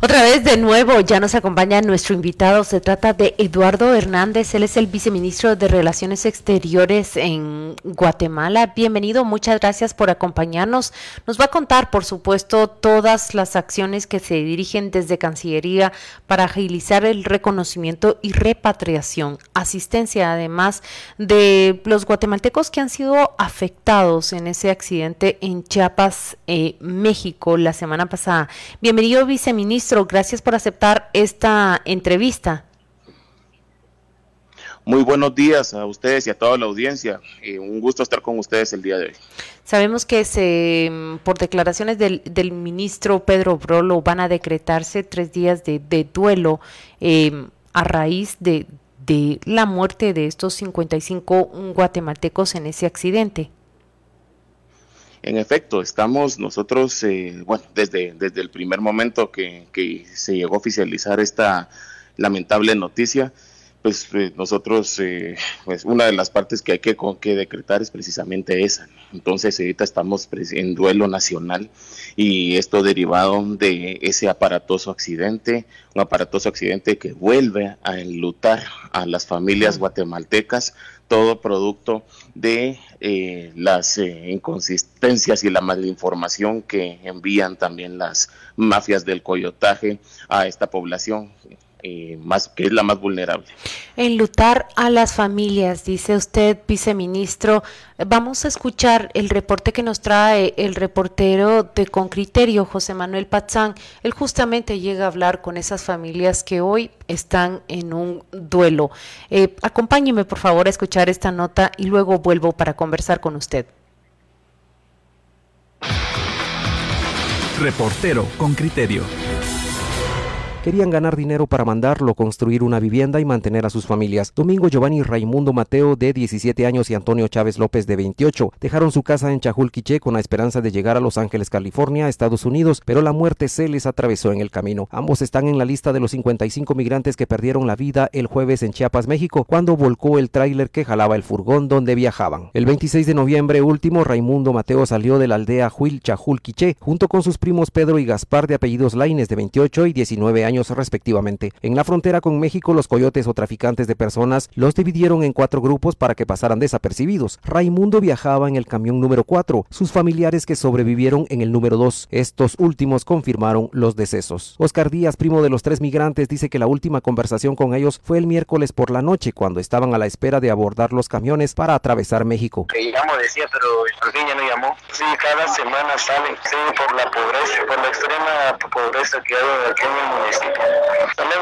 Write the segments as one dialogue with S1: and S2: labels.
S1: Otra vez de nuevo ya nos acompaña nuestro invitado. Se trata de Eduardo Hernández. Él es el viceministro de Relaciones Exteriores en Guatemala. Bienvenido, muchas gracias por acompañarnos. Nos va a contar, por supuesto, todas las acciones que se dirigen desde Cancillería para agilizar el reconocimiento y repatriación, asistencia además de los guatemaltecos que han sido afectados en ese accidente en Chiapas, eh, México, la semana pasada. Bienvenido, viceministro gracias por aceptar esta entrevista.
S2: Muy buenos días a ustedes y a toda la audiencia. Eh, un gusto estar con ustedes el día de hoy.
S1: Sabemos que se, por declaraciones del, ministro Pedro Brolo van a decretarse tres días de, duelo em, a raíz de, de la muerte de estos 55 guatemaltecos en ese accidente.
S2: En efecto, estamos nosotros, eh, bueno, desde, desde el primer momento que, se llegó a oficializar esta lamentable noticia, pues eh, nosotros, eh, pues una de las partes que hay que, que decretar es precisamente esa. Entonces ahorita estamos en duelo nacional y esto derivado de ese aparatoso accidente, un aparatoso accidente que vuelve a enlutar a las familias guatemaltecas todo producto de eh, las eh, inconsistencias y la malinformación que envían también las mafias del coyotaje a esta población. Eh, más que es la más vulnerable.
S1: Enlutar a las familias, dice usted, viceministro. Vamos a escuchar el reporte que nos trae el reportero de Con Criterio, José Manuel Pazán. Él justamente llega a hablar con esas familias que hoy están en un duelo. Eh, acompáñeme, por favor, a escuchar esta nota y luego vuelvo para conversar con usted.
S3: Reportero con Criterio.
S4: Querían ganar dinero para mandarlo, construir una vivienda y mantener a sus familias. Domingo Giovanni Raimundo Mateo, de 17 años, y Antonio Chávez López, de 28, dejaron su casa en Chajulquiché con la esperanza de llegar a Los Ángeles, California, Estados Unidos, pero la muerte se les atravesó en el camino. Ambos están en la lista de los 55 migrantes que perdieron la vida el jueves en Chiapas, México, cuando volcó el tráiler que jalaba el furgón donde viajaban. El 26 de noviembre último, Raimundo Mateo salió de la aldea Huil Chajulquiché junto con sus primos Pedro y Gaspar de apellidos Laines de 28 y 19 años respectivamente. En la frontera con México, los coyotes o traficantes de personas los dividieron en cuatro grupos para que pasaran desapercibidos. Raimundo viajaba en el camión número 4, sus familiares que sobrevivieron en el número 2. Estos últimos confirmaron los decesos. Oscar Díaz, primo de los tres migrantes, dice que la última conversación con ellos fue el miércoles por la noche cuando estaban a la espera de abordar los camiones para atravesar México.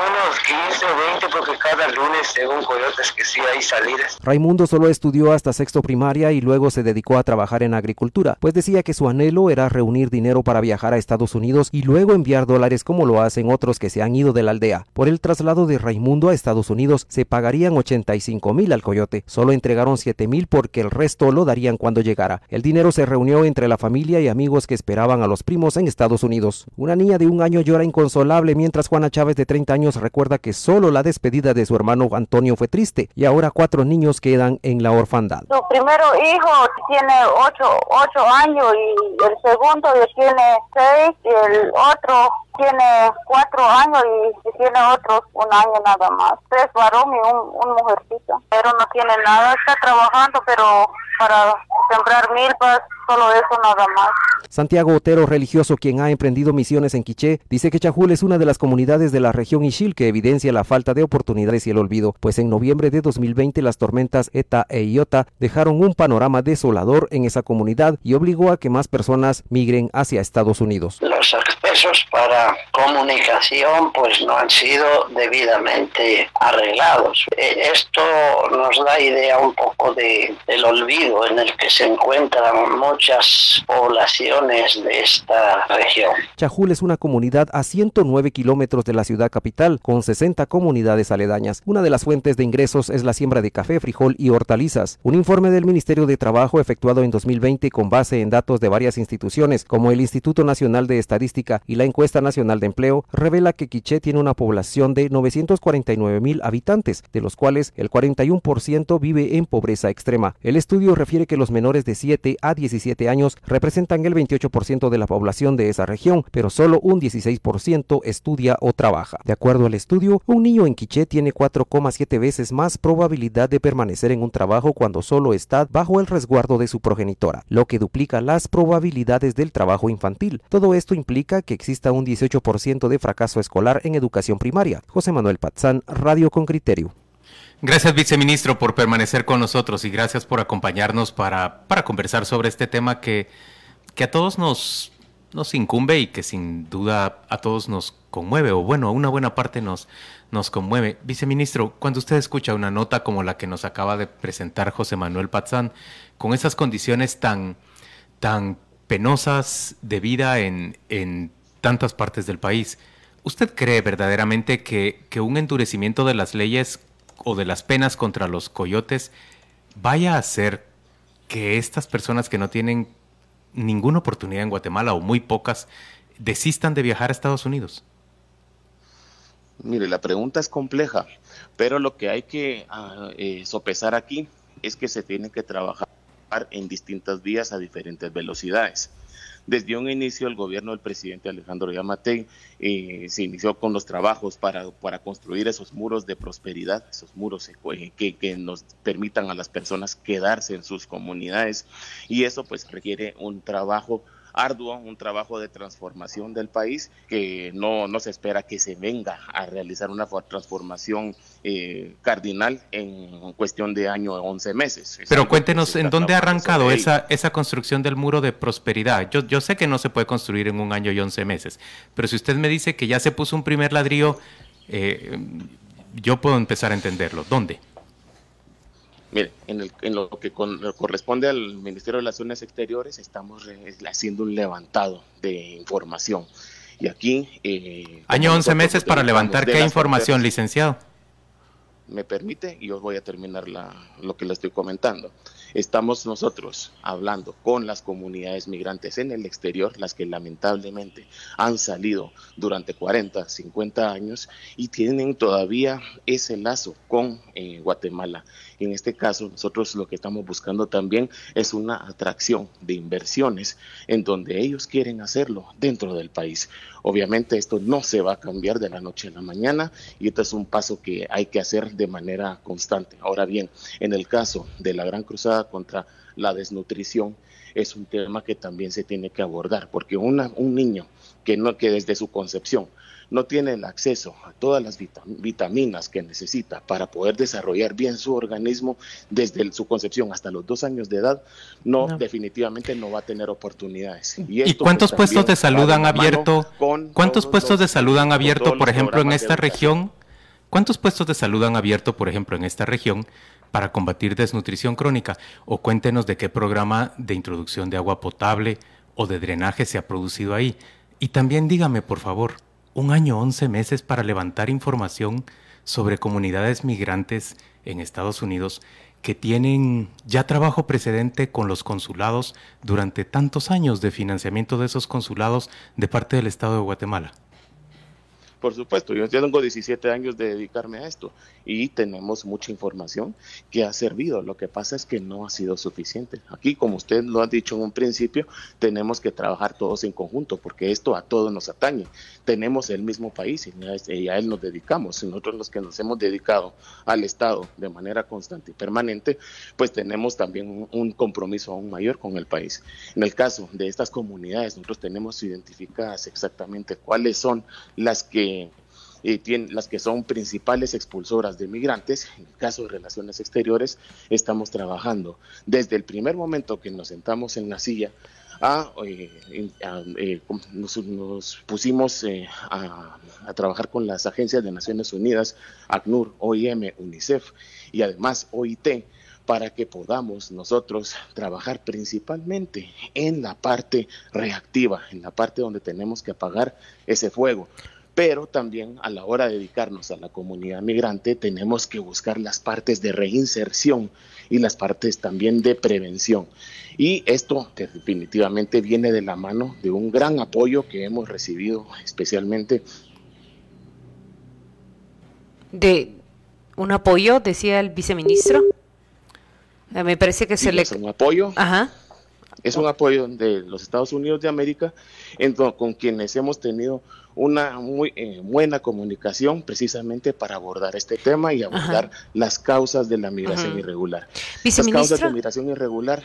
S5: Unos 15 o 20 porque cada lunes según coyotes que sí hay salidas.
S4: Raimundo solo estudió hasta sexto primaria y luego se dedicó a trabajar en agricultura, pues decía que su anhelo era reunir dinero para viajar a Estados Unidos y luego enviar dólares como lo hacen otros que se han ido de la aldea. Por el traslado de Raimundo a Estados Unidos se pagarían 85 mil al coyote, solo entregaron 7 mil porque el resto lo darían cuando llegara. El dinero se reunió entre la familia y amigos que esperaban a los primos en Estados Unidos. Una niña de un año llora inconsolable mientras Juana Chávez de 30 años recuerda que solo la despedida de su hermano Antonio fue triste y ahora cuatro niños quedan en la orfandad.
S6: Su primero hijo tiene 8, ocho años y el segundo tiene 6 y el otro tiene cuatro años y tiene otros un año nada más. Tres varón y un, un mujercita. Pero no tiene nada, está trabajando, pero para sembrar milpas, solo eso nada más.
S4: Santiago Otero, religioso quien ha emprendido misiones en Quiché, dice que Chajul es una de las comunidades de la región Ishil que evidencia la falta de oportunidades y el olvido, pues en noviembre de 2020 las tormentas Eta e Iota dejaron un panorama desolador en esa comunidad y obligó a que más personas migren hacia Estados Unidos.
S5: Los accesos para comunicación pues no han sido debidamente arreglados. E, esto nos da idea un poco de, del olvido en el que se encuentran muchas poblaciones de esta región.
S4: Chajul es una comunidad a 109 kilómetros de la ciudad capital, con 60 comunidades aledañas. Una de las fuentes de ingresos es la siembra de café, frijol y hortalizas. Un informe del Ministerio de Trabajo efectuado en 2020 con base en datos de varias instituciones, como el Instituto Nacional de Estadística, y la encuesta nacional de empleo revela que Quiché tiene una población de 949 mil habitantes, de los cuales el 41% vive en pobreza extrema. El estudio refiere que los menores de 7 a 17 años representan el 28% de la población de esa región, pero solo un 16% estudia o trabaja. De acuerdo al estudio, un niño en Quiché tiene 4,7 veces más probabilidad de permanecer en un trabajo cuando solo está bajo el resguardo de su progenitora, lo que duplica las probabilidades del trabajo infantil. Todo esto implica que exista un 18% de fracaso escolar en educación primaria. José Manuel Patzán, Radio con Criterio.
S7: Gracias, viceministro, por permanecer con nosotros y gracias por acompañarnos para, para conversar sobre este tema que, que a todos nos, incumbe y que sin duda a todos nos conmueve, o bueno, a una buena parte nos, nos conmueve. Viceministro, cuando usted escucha una nota como la que nos acaba de presentar José Manuel Patzán, con esas condiciones tan, tan penosas de vida en, en tantas partes del país, ¿usted cree verdaderamente que, que un endurecimiento de las leyes o de las penas contra los coyotes vaya a hacer que estas personas que no tienen ninguna oportunidad en Guatemala o muy pocas desistan de viajar a Estados Unidos?
S2: Mire, la pregunta es compleja, pero lo que hay que uh, eh, sopesar aquí es que se tiene que trabajar en distintas vías a diferentes velocidades. Desde un inicio, el gobierno del presidente Alejandro Yamatei eh, se inició con los trabajos para, para construir esos muros de prosperidad, esos muros eh, que, que nos permitan a las personas quedarse en sus comunidades. Y eso pues requiere un trabajo arduo, un trabajo de transformación del país que no, no se espera que se venga a realizar una transformación eh, cardinal en cuestión de año o 11 meses.
S7: Pero cuéntenos, ¿en dónde ha arrancado esa, esa construcción del muro de prosperidad? Yo, yo sé que no se puede construir en un año y 11 meses, pero si usted me dice que ya se puso un primer ladrillo, eh, yo puedo empezar a entenderlo. ¿Dónde?
S2: Mire, en, el, en lo que con, corresponde al Ministerio de Relaciones Exteriores, estamos haciendo un levantado de información. Y aquí...
S7: Eh, Año 11 meses para levantar qué información, licenciado.
S2: Me permite, y yo voy a terminar la, lo que le estoy comentando. Estamos nosotros hablando con las comunidades migrantes en el exterior, las que lamentablemente han salido durante 40, 50 años y tienen todavía ese lazo con eh, Guatemala. En este caso, nosotros lo que estamos buscando también es una atracción de inversiones en donde ellos quieren hacerlo dentro del país. Obviamente esto no se va a cambiar de la noche a la mañana y esto es un paso que hay que hacer de manera constante. Ahora bien, en el caso de la Gran Cruzada contra la desnutrición es un tema que también se tiene que abordar, porque una, un niño que, no, que desde su concepción no tiene el acceso a todas las vitaminas que necesita para poder desarrollar bien su organismo desde su concepción hasta los dos años de edad, no, definitivamente no va a tener oportunidades.
S7: ¿Y, cuántos pues, puestos de salud han abierto? ¿Cuántos puestos de salud han abierto, por ejemplo, en esta región? ¿Cuántos puestos de salud han abierto, por ejemplo, en esta región para combatir desnutrición crónica? O cuéntenos de qué programa de introducción de agua potable o de drenaje se ha producido ahí. Y también dígame, por favor, un año, once meses para levantar información sobre comunidades migrantes en Estados Unidos que tienen ya trabajo precedente con los consulados durante tantos años de financiamiento de esos consulados de parte del Estado de Guatemala.
S2: Por supuesto, yo tengo 17 años de dedicarme a esto y tenemos mucha información que ha servido. Lo que pasa es que no ha sido suficiente. Aquí, como usted lo ha dicho en un principio, tenemos que trabajar todos en conjunto porque esto a todos nos atañe. Tenemos el mismo país y a él nos dedicamos. Nosotros los que nos hemos dedicado al Estado de manera constante y permanente, pues tenemos también un compromiso aún mayor con el país. En el caso de estas comunidades, nosotros tenemos identificadas exactamente cuáles son las que eh, las que son principales expulsoras de migrantes, en el caso de relaciones exteriores, estamos trabajando desde el primer momento que nos sentamos en la silla a, eh, eh, nos, pusimos a, trabajar con las agencias de Naciones Unidas, ACNUR, OIM, UNICEF y además OIT para que podamos nosotros trabajar principalmente en la parte reactiva, en la parte donde tenemos que apagar ese fuego pero también a la hora de dedicarnos a la comunidad migrante tenemos que buscar las partes de reinserción y las partes también de prevención. Y esto definitivamente viene de la mano de un gran apoyo que hemos recibido especialmente.
S1: De un apoyo, decía el viceministro. Eh, me parece que se le...
S2: Es un apoyo. Ajá. Es un apoyo de los Estados Unidos de América con quienes hemos tenido una muy eh, buena comunicación precisamente para abordar este tema y abordar las causas de la migración irregular. Las causas de migración irregular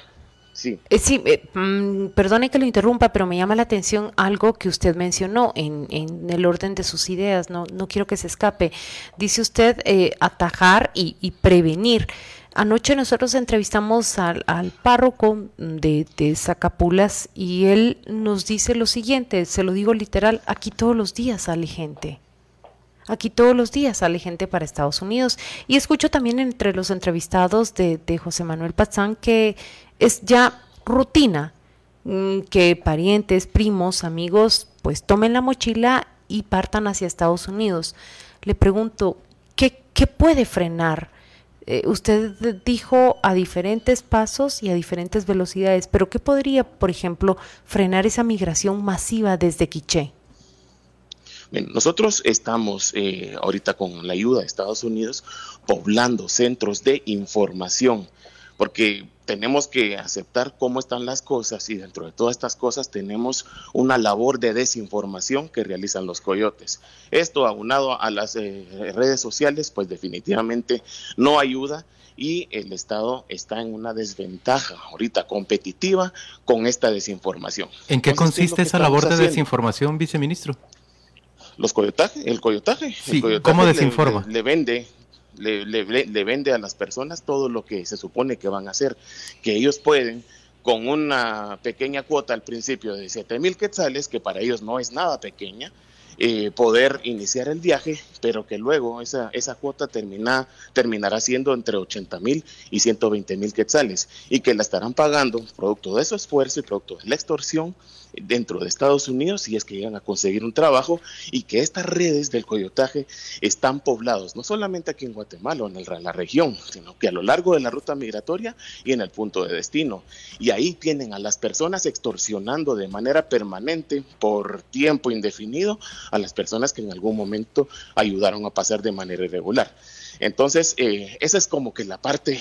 S2: Sí.
S1: Eh, sí, eh, mm, perdone que lo interrumpa, pero me llama la atención algo que usted mencionó en, en el orden de sus ideas, no, no quiero que se escape. Dice usted eh, atajar y, y, prevenir. Anoche nosotros entrevistamos al, párroco de, de, Zacapulas y él nos dice lo siguiente, se lo digo literal, aquí todos los días sale gente. Aquí todos los días sale gente para Estados Unidos. Y escucho también entre los entrevistados de, de José Manuel Pazán que es ya rutina mm, que parientes, primos, amigos, pues tomen la mochila y partan hacia Estados Unidos. Le pregunto, ¿qué, qué puede frenar? Eh, usted dijo a diferentes pasos y a diferentes velocidades, pero ¿qué podría, por ejemplo, frenar esa migración masiva desde Quiché?
S2: nosotros estamos eh, ahorita con la ayuda de Estados Unidos poblando centros de información, porque tenemos que aceptar cómo están las cosas y dentro de todas estas cosas tenemos una labor de desinformación que realizan los coyotes. Esto aunado a las eh, redes sociales, pues definitivamente no ayuda y el Estado está en una desventaja ahorita competitiva con esta desinformación.
S7: ¿En qué consiste esa labor de desinformación, viceministro?
S2: Los coyotajes, el coyotaje.
S7: ¿Cómo desinforma?
S2: le vende le, le, vende a las personas todo lo que se supone que van a hacer, que ellos pueden con una pequeña cuota al principio de 7 mil quetzales, que para ellos no es nada pequeña, eh, poder iniciar el viaje, pero que luego esa, esa cuota termina, terminará siendo entre 80 mil y 120 mil quetzales y que la estarán pagando producto de su esfuerzo y producto de la extorsión dentro de Estados Unidos si es que llegan a conseguir un trabajo y que estas redes del coyotaje están poblados no solamente aquí en Guatemala o en la región, sino que a lo largo de la ruta migratoria y en el punto de destino. Y ahí tienen a las personas extorsionando de manera permanente por tiempo indefinido a las personas que en algún momento ayudaron a pasar de manera irregular. Entonces, eh, esa es como que la parte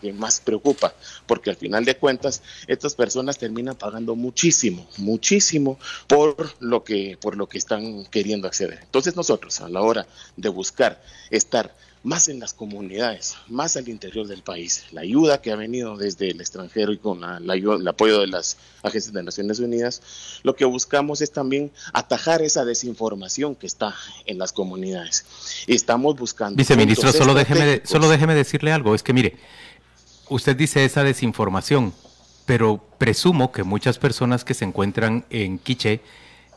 S2: que más preocupa, porque al final de cuentas, estas personas terminan pagando muchísimo, muchísimo por lo que, por lo que están queriendo acceder. Entonces, nosotros, a la hora de buscar estar más en las comunidades, más al interior del país. La ayuda que ha venido desde el extranjero y con el apoyo de las agencias de Naciones Unidas, lo que buscamos es también atajar esa desinformación que está en las comunidades. Estamos buscando...
S7: Viceministro, solo déjeme, solo déjeme decirle algo, es que mire, usted dice esa desinformación, pero presumo que muchas personas que se encuentran en Quiché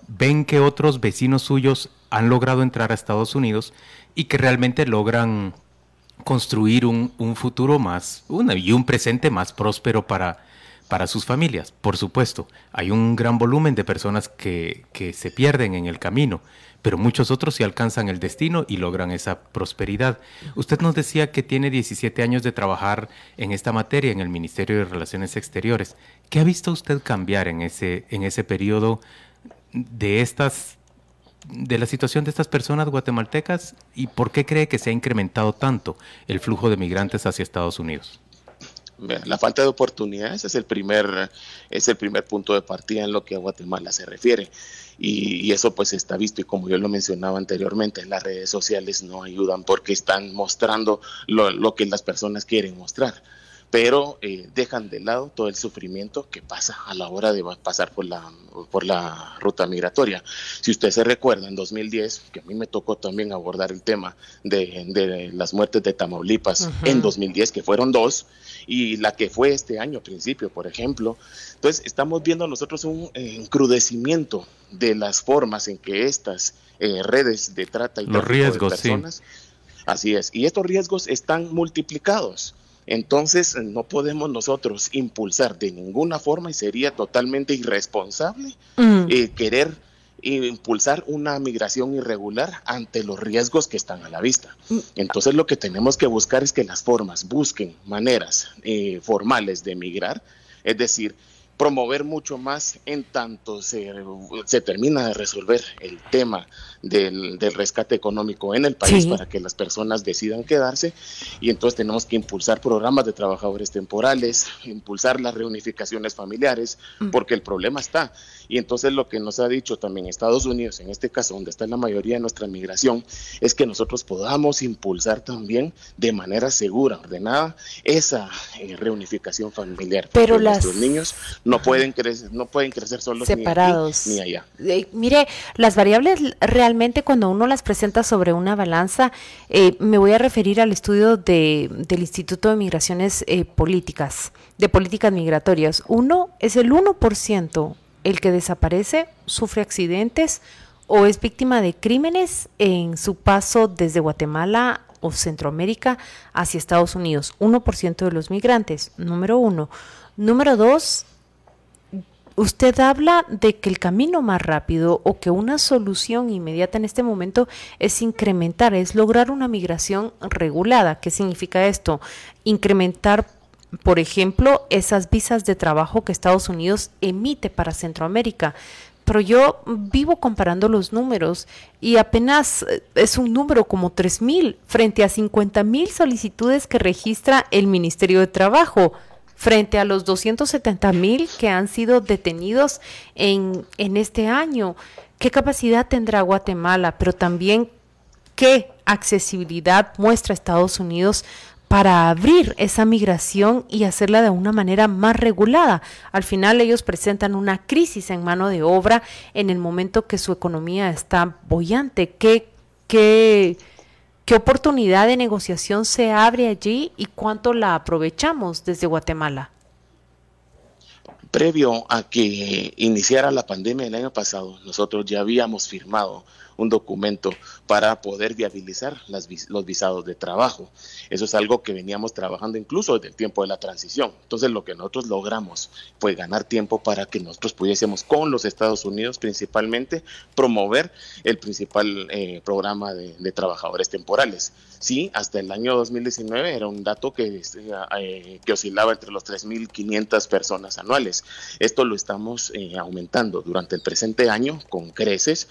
S7: ven que otros vecinos suyos han logrado entrar a Estados Unidos y que realmente logran construir un, futuro más una, y un presente más próspero para, para sus familias. Por supuesto, hay un gran volumen de personas que, que se pierden en el camino, pero muchos otros sí alcanzan el destino y logran esa prosperidad. Usted nos decía que tiene 17 años de trabajar en esta materia en el Ministerio de Relaciones Exteriores. ¿Qué ha visto usted cambiar en ese, en ese periodo de estas de la situación de estas personas guatemaltecas y por qué cree que se ha incrementado tanto el flujo de migrantes hacia Estados Unidos?
S2: La falta de oportunidades es el primer es el primer punto de partida en lo que a Guatemala se refiere y, eso pues está visto y como yo lo mencionaba anteriormente las redes sociales no ayudan porque están mostrando lo, lo que las personas quieren mostrar pero eh, dejan de lado todo el sufrimiento que pasa a la hora de pasar por la, por la ruta migratoria. Si usted se recuerda, en 2010, que a mí me tocó también abordar el tema de, las muertes de Tamaulipas en 2010, que fueron dos, y la que fue este año, principio, por ejemplo. Entonces, estamos viendo nosotros un encrudecimiento de las formas en que estas eh, redes de trata y
S7: Los riesgos, de personas,
S2: así es, y estos riesgos están multiplicados. Entonces no podemos nosotros impulsar de ninguna forma y sería totalmente irresponsable mm. eh, querer impulsar una migración irregular ante los riesgos que están a la vista. Mm. Entonces lo que tenemos que buscar es que las formas busquen maneras eh, formales de migrar, es decir, promover mucho más en tanto se, se termina de resolver el tema del, rescate económico en el país para que las personas decidan quedarse y entonces tenemos que impulsar programas de trabajadores temporales, impulsar las reunificaciones familiares, mm. porque el problema está. Y entonces lo que nos ha dicho también Estados Unidos, en este caso donde está la mayoría de nuestra migración, es que nosotros podamos impulsar también de manera segura, ordenada, esa eh, reunificación familiar.
S1: Pero
S2: las... niños no pueden crecer, no pueden crecer solos
S1: separados
S2: ni, allá.
S1: Eh, mire, las variables realmente cuando uno las presenta sobre una balanza, eh, me voy a referir al estudio de, del Instituto de Migraciones eh, Políticas, de Políticas Migratorias. Uno es el 1% el que desaparece, sufre accidentes o es víctima de crímenes en su paso desde Guatemala o Centroamérica hacia Estados Unidos. 1% de los migrantes, número uno. Número dos, usted habla de que el camino más rápido o que una solución inmediata en este momento es incrementar, es lograr una migración regulada. ¿Qué significa esto? Incrementar, por ejemplo, esas visas de trabajo que Estados Unidos emite para Centroamérica. Pero yo vivo comparando los números y apenas eh, es un número como 3.000 frente a 50.000 solicitudes que registra el Ministerio de Trabajo frente a los 270 mil que han sido detenidos en, en este año. ¿Qué capacidad tendrá Guatemala? Pero también qué accesibilidad muestra Estados Unidos para abrir esa migración y hacerla de una manera más regulada. Al final ellos presentan una crisis en mano de obra en el momento que su economía está bollante. ¿Qué, qué, ¿Qué oportunidad de negociación se abre allí y cuánto la aprovechamos desde Guatemala?
S2: Previo a que iniciara la pandemia el año pasado, nosotros ya habíamos firmado un documento para poder viabilizar las, los visados de trabajo. Eso es algo que veníamos trabajando incluso desde el tiempo de la transición. Entonces lo que nosotros logramos fue ganar tiempo para que nosotros pudiésemos con los Estados Unidos principalmente promover el principal eh, programa de, trabajadores temporales. Sí, hasta el año 2019 era un dato que, eh, que oscilaba entre los 3.500 personas anuales. Esto lo estamos eh, aumentando durante el presente año con creces,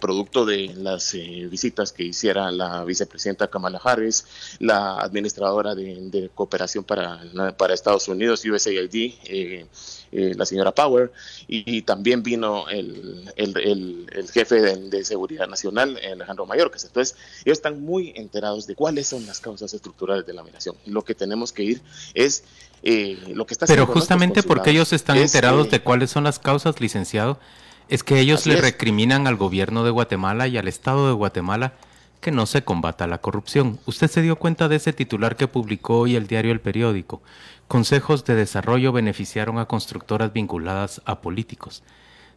S2: producto de las eh, visitas que hiciera la vicepresidenta Kamala Harris, la administradora de, cooperación para, para Estados Unidos, USAID, eh, eh, la señora Power, y, también vino el, el, jefe de, Seguridad Nacional, Alejandro Mayorkas. Entonces, ellos están muy enterados de cuáles son las causas estructurales de la migración. Lo que tenemos que ir es lo que está
S7: Pero justamente porque ellos están enterados de cuáles son las causas, licenciado, es que ellos le recriminan al gobierno de Guatemala y al Estado de Guatemala que no se combata la corrupción. Usted se dio cuenta de ese titular que publicó hoy el diario El Periódico. Consejos de desarrollo beneficiaron a constructoras vinculadas a políticos.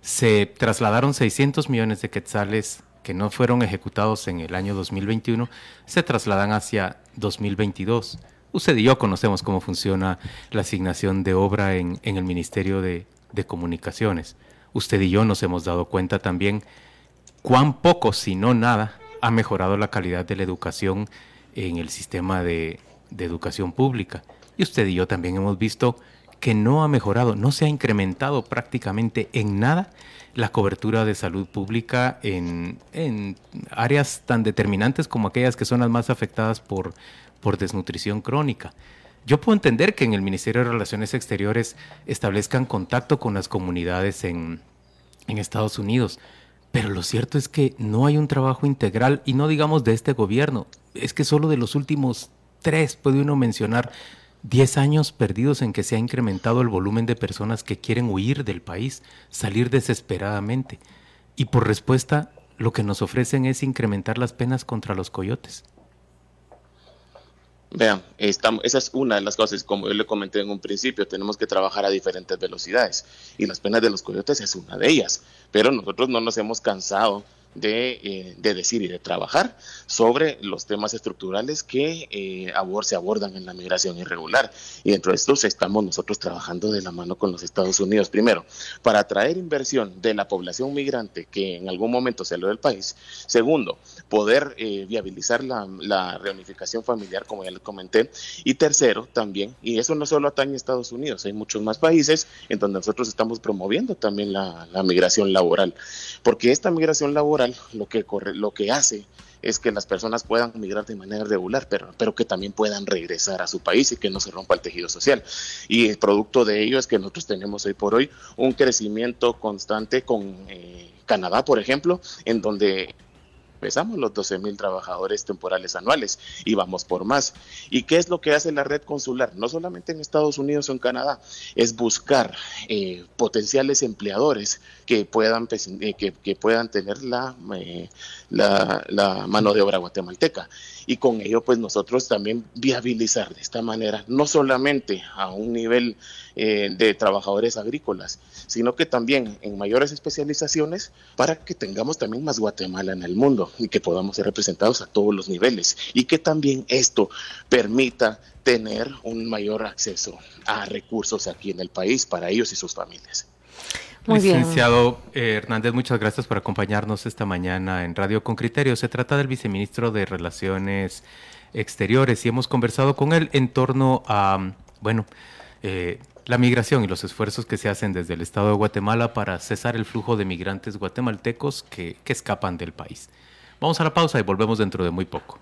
S7: Se trasladaron 600 millones de quetzales que no fueron ejecutados en el año 2021, se trasladan hacia 2022. Usted y yo conocemos cómo funciona la asignación de obra en, el Ministerio de Comunicaciones usted y yo nos hemos dado cuenta también cuán poco, si no nada, ha mejorado la calidad de la educación en el sistema de, educación pública. Y usted y yo también hemos visto que no ha mejorado, no se ha incrementado prácticamente en nada la cobertura de salud pública en, áreas tan determinantes como aquellas que son las más afectadas por, por desnutrición crónica. Yo puedo entender que en el Ministerio de Relaciones Exteriores establezcan contacto con las comunidades en, Estados Unidos, pero lo cierto es que no hay un trabajo integral y no digamos de este gobierno, es que solo de los últimos tres puede uno mencionar 10 años perdidos en que se ha incrementado el volumen de personas que quieren huir del país, salir desesperadamente. Y por respuesta, lo que nos ofrecen es incrementar las penas contra los coyotes.
S2: Vean, estamos, esa es una de las cosas, como yo le comenté en un principio, tenemos que trabajar a diferentes velocidades y las penas de los coyotes es una de ellas, pero nosotros no nos hemos cansado de, de, decir y de trabajar sobre los temas estructurales que eh, se abordan en la migración irregular. Y dentro de estos estamos nosotros trabajando de la mano con los Estados Unidos, primero, para atraer inversión de la población migrante que en algún momento salió del país. Segundo, poder eh, viabilizar la, la, reunificación familiar, como ya les comenté. Y tercero, también, y eso no solo atañe a Estados Unidos, hay muchos más países en donde nosotros estamos promoviendo también la, la migración laboral, porque esta migración laboral lo que, corre, lo que hace es que las personas puedan migrar de manera regular, pero, pero que también puedan regresar a su país y que no se rompa el tejido social. Y el producto de ello es que nosotros tenemos hoy por hoy un crecimiento constante con eh, Canadá, por ejemplo, en donde empezamos los 12 mil trabajadores temporales anuales y vamos por más. ¿Y qué es lo que hace la red consular? No solamente en Estados Unidos o en Canadá, es buscar eh, potenciales empleadores que puedan, pues, eh, que, puedan tener la, eh, la, la mano de obra guatemalteca y con ello pues nosotros también viabilizar de esta manera, no solamente a un nivel eh, de trabajadores agrícolas, sino que también en mayores especializaciones para que tengamos también más Guatemala en el mundo y que podamos ser representados a todos los niveles y que también esto permita tener un mayor acceso a recursos aquí en el país para ellos y sus familias.
S7: Licenciado eh, Hernández, muchas gracias por acompañarnos esta mañana en Radio con Criterio. Se trata del viceministro de Relaciones Exteriores y hemos conversado con él en torno a, bueno, eh, la migración y los esfuerzos que se hacen desde el Estado de Guatemala para cesar el flujo de migrantes guatemaltecos que, que escapan del país. Vamos a la pausa y volvemos dentro de muy poco.